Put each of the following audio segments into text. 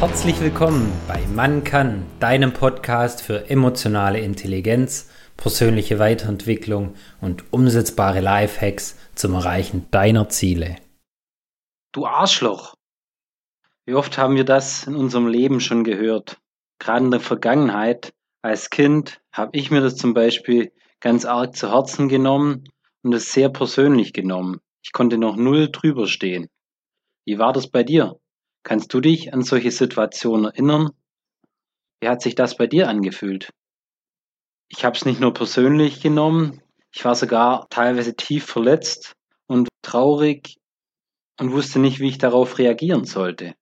Herzlich willkommen bei Man kann, deinem Podcast für emotionale Intelligenz, persönliche Weiterentwicklung und umsetzbare Lifehacks zum Erreichen deiner Ziele. Du Arschloch! Wie oft haben wir das in unserem Leben schon gehört? Gerade in der Vergangenheit, als Kind, habe ich mir das zum Beispiel ganz arg zu Herzen genommen und es sehr persönlich genommen. Ich konnte noch null drüber stehen. Wie war das bei dir? Kannst du dich an solche Situationen erinnern? Wie hat sich das bei dir angefühlt? Ich habe es nicht nur persönlich genommen, ich war sogar teilweise tief verletzt und traurig und wusste nicht, wie ich darauf reagieren sollte.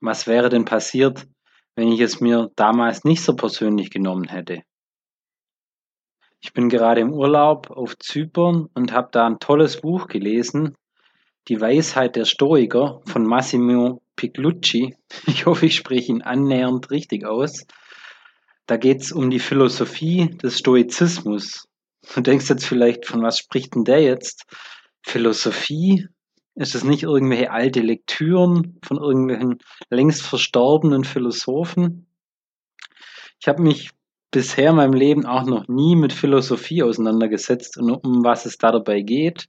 Was wäre denn passiert, wenn ich es mir damals nicht so persönlich genommen hätte? Ich bin gerade im Urlaub auf Zypern und habe da ein tolles Buch gelesen, die Weisheit der Stoiker von Massimo Piglucci. Ich hoffe, ich spreche ihn annähernd richtig aus. Da geht es um die Philosophie des Stoizismus. Du denkst jetzt vielleicht, von was spricht denn der jetzt? Philosophie? Ist es nicht irgendwelche alte Lektüren von irgendwelchen längst verstorbenen Philosophen? Ich habe mich bisher in meinem Leben auch noch nie mit Philosophie auseinandergesetzt und um was es da dabei geht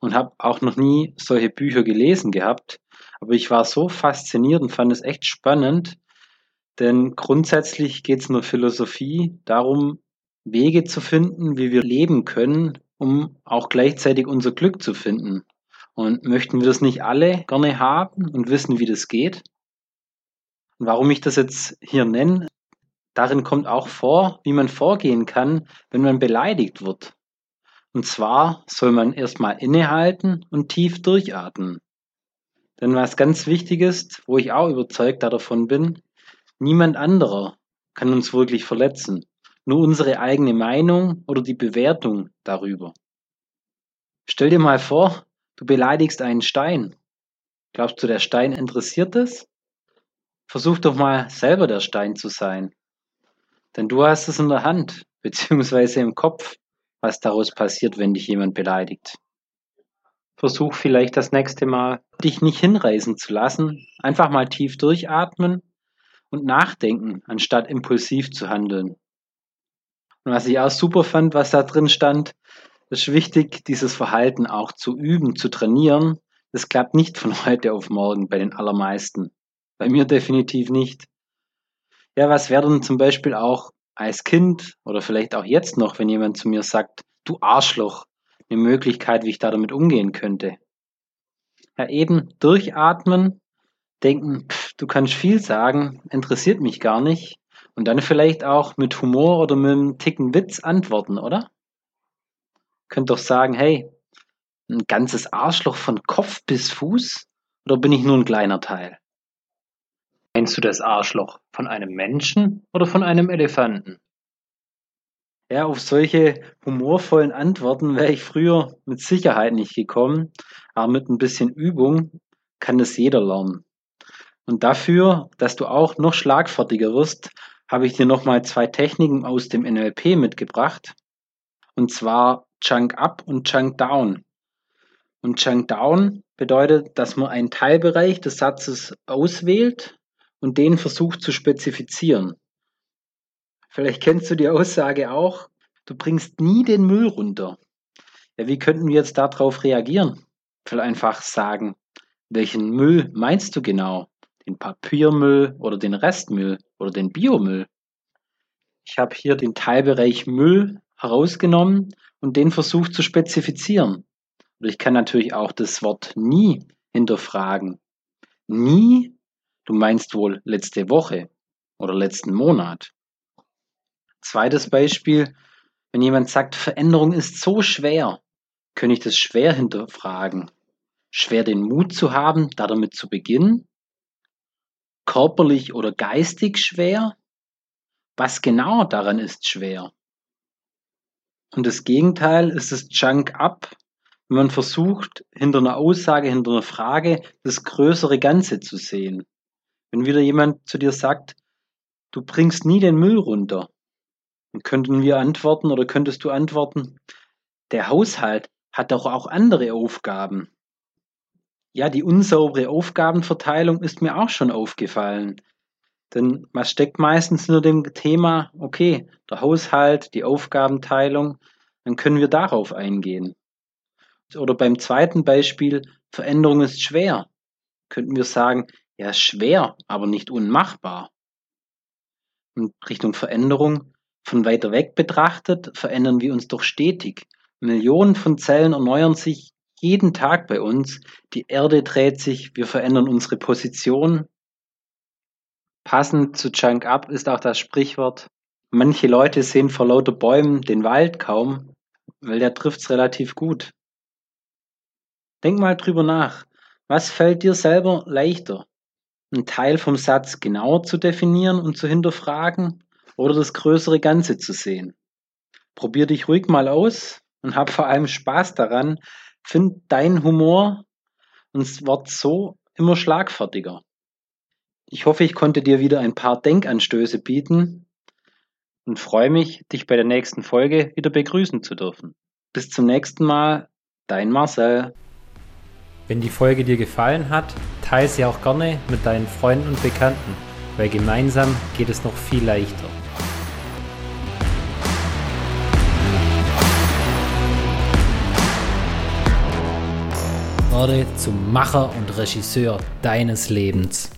und habe auch noch nie solche Bücher gelesen gehabt. Aber ich war so fasziniert und fand es echt spannend, denn grundsätzlich geht es in der Philosophie darum, Wege zu finden, wie wir leben können, um auch gleichzeitig unser Glück zu finden. Und möchten wir das nicht alle gerne haben und wissen, wie das geht? Und warum ich das jetzt hier nenne, darin kommt auch vor, wie man vorgehen kann, wenn man beleidigt wird. Und zwar soll man erstmal innehalten und tief durchatmen. Denn was ganz wichtig ist, wo ich auch überzeugt davon bin, niemand anderer kann uns wirklich verletzen. Nur unsere eigene Meinung oder die Bewertung darüber. Stell dir mal vor, du beleidigst einen Stein. Glaubst du, der Stein interessiert es? Versuch doch mal selber der Stein zu sein. Denn du hast es in der Hand, beziehungsweise im Kopf was daraus passiert, wenn dich jemand beleidigt. Versuch vielleicht das nächste Mal, dich nicht hinreißen zu lassen, einfach mal tief durchatmen und nachdenken, anstatt impulsiv zu handeln. Und was ich auch super fand, was da drin stand, ist wichtig, dieses Verhalten auch zu üben, zu trainieren. Das klappt nicht von heute auf morgen bei den allermeisten. Bei mir definitiv nicht. Ja, was wäre denn zum Beispiel auch als Kind oder vielleicht auch jetzt noch, wenn jemand zu mir sagt, du Arschloch, eine Möglichkeit, wie ich da damit umgehen könnte. Ja, eben durchatmen, denken, pff, du kannst viel sagen, interessiert mich gar nicht. Und dann vielleicht auch mit Humor oder mit einem Ticken Witz antworten, oder? Könnt doch sagen, hey, ein ganzes Arschloch von Kopf bis Fuß? Oder bin ich nur ein kleiner Teil? Meinst du das Arschloch von einem Menschen oder von einem Elefanten? Ja, auf solche humorvollen Antworten wäre ich früher mit Sicherheit nicht gekommen, aber mit ein bisschen Übung kann es jeder lernen. Und dafür, dass du auch noch schlagfertiger wirst, habe ich dir nochmal zwei Techniken aus dem NLP mitgebracht. Und zwar Chunk Up und Chunk Down. Und Chunk Down bedeutet, dass man einen Teilbereich des Satzes auswählt und den versucht zu spezifizieren. Vielleicht kennst du die Aussage auch, du bringst nie den Müll runter. Ja, wie könnten wir jetzt darauf reagieren? Vielleicht einfach sagen, welchen Müll meinst du genau? Den Papiermüll oder den Restmüll oder den Biomüll? Ich habe hier den Teilbereich Müll herausgenommen und den versucht zu spezifizieren. Oder ich kann natürlich auch das Wort nie hinterfragen. Nie Du meinst wohl letzte Woche oder letzten Monat. Zweites Beispiel, wenn jemand sagt, Veränderung ist so schwer, könnte ich das schwer hinterfragen. Schwer den Mut zu haben, da damit zu beginnen? Körperlich oder geistig schwer? Was genau daran ist schwer? Und das Gegenteil ist das Junk Up, wenn man versucht, hinter einer Aussage, hinter einer Frage das größere Ganze zu sehen. Wenn wieder jemand zu dir sagt, du bringst nie den Müll runter, dann könnten wir antworten oder könntest du antworten, der Haushalt hat doch auch andere Aufgaben. ja, die unsaubere Aufgabenverteilung ist mir auch schon aufgefallen. Denn was steckt meistens hinter dem Thema, okay, der Haushalt, die Aufgabenteilung, dann können wir darauf eingehen. Oder beim zweiten Beispiel, Veränderung ist schwer. Könnten wir sagen, ja, schwer, aber nicht unmachbar. Und Richtung Veränderung, von weiter weg betrachtet, verändern wir uns doch stetig. Millionen von Zellen erneuern sich jeden Tag bei uns. Die Erde dreht sich, wir verändern unsere Position. Passend zu Junk Up ist auch das Sprichwort, manche Leute sehen vor lauter Bäumen den Wald kaum, weil der trifft's relativ gut. Denk mal drüber nach. Was fällt dir selber leichter? Ein Teil vom Satz genauer zu definieren und zu hinterfragen oder das größere Ganze zu sehen? Probier dich ruhig mal aus und hab vor allem Spaß daran. Find deinen Humor und es wird so immer schlagfertiger. Ich hoffe, ich konnte dir wieder ein paar Denkanstöße bieten und freue mich, dich bei der nächsten Folge wieder begrüßen zu dürfen. Bis zum nächsten Mal, dein Marcel. Wenn die Folge dir gefallen hat, teile sie auch gerne mit deinen Freunden und Bekannten, weil gemeinsam geht es noch viel leichter. Werde zum Macher und Regisseur deines Lebens.